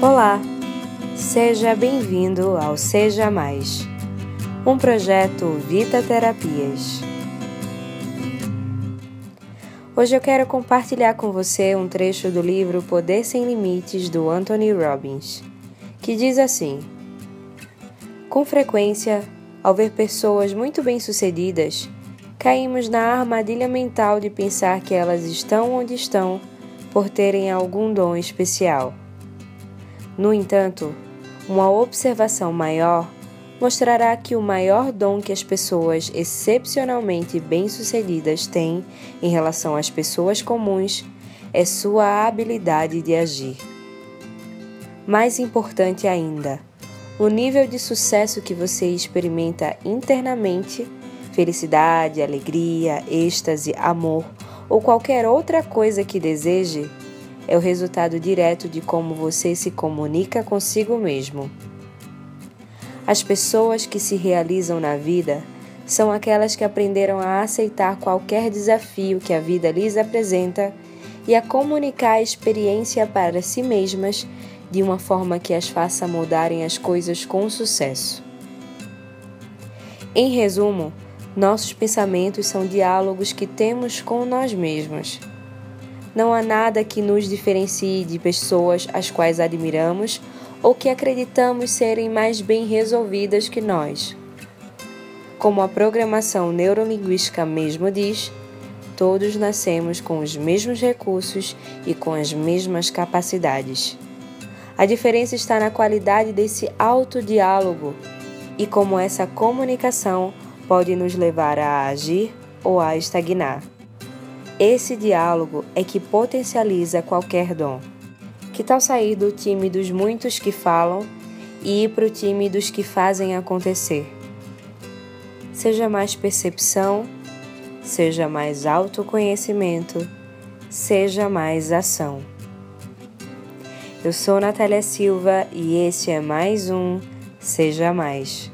Olá, seja bem-vindo ao Seja Mais, um projeto Vita Terapias. Hoje eu quero compartilhar com você um trecho do livro Poder Sem Limites do Anthony Robbins, que diz assim: Com frequência, ao ver pessoas muito bem-sucedidas, caímos na armadilha mental de pensar que elas estão onde estão por terem algum dom especial. No entanto, uma observação maior mostrará que o maior dom que as pessoas excepcionalmente bem-sucedidas têm em relação às pessoas comuns é sua habilidade de agir. Mais importante ainda, o nível de sucesso que você experimenta internamente felicidade, alegria, êxtase, amor ou qualquer outra coisa que deseje é o resultado direto de como você se comunica consigo mesmo. As pessoas que se realizam na vida são aquelas que aprenderam a aceitar qualquer desafio que a vida lhes apresenta e a comunicar a experiência para si mesmas de uma forma que as faça mudarem as coisas com sucesso. Em resumo, nossos pensamentos são diálogos que temos com nós mesmos. Não há nada que nos diferencie de pessoas as quais admiramos ou que acreditamos serem mais bem resolvidas que nós. Como a programação neurolinguística mesmo diz, todos nascemos com os mesmos recursos e com as mesmas capacidades. A diferença está na qualidade desse autodiálogo e como essa comunicação pode nos levar a agir ou a estagnar. Esse diálogo é que potencializa qualquer dom. Que tal sair do time dos muitos que falam e ir para o time dos que fazem acontecer? Seja mais percepção, seja mais autoconhecimento, seja mais ação. Eu sou Natália Silva e esse é mais um Seja Mais.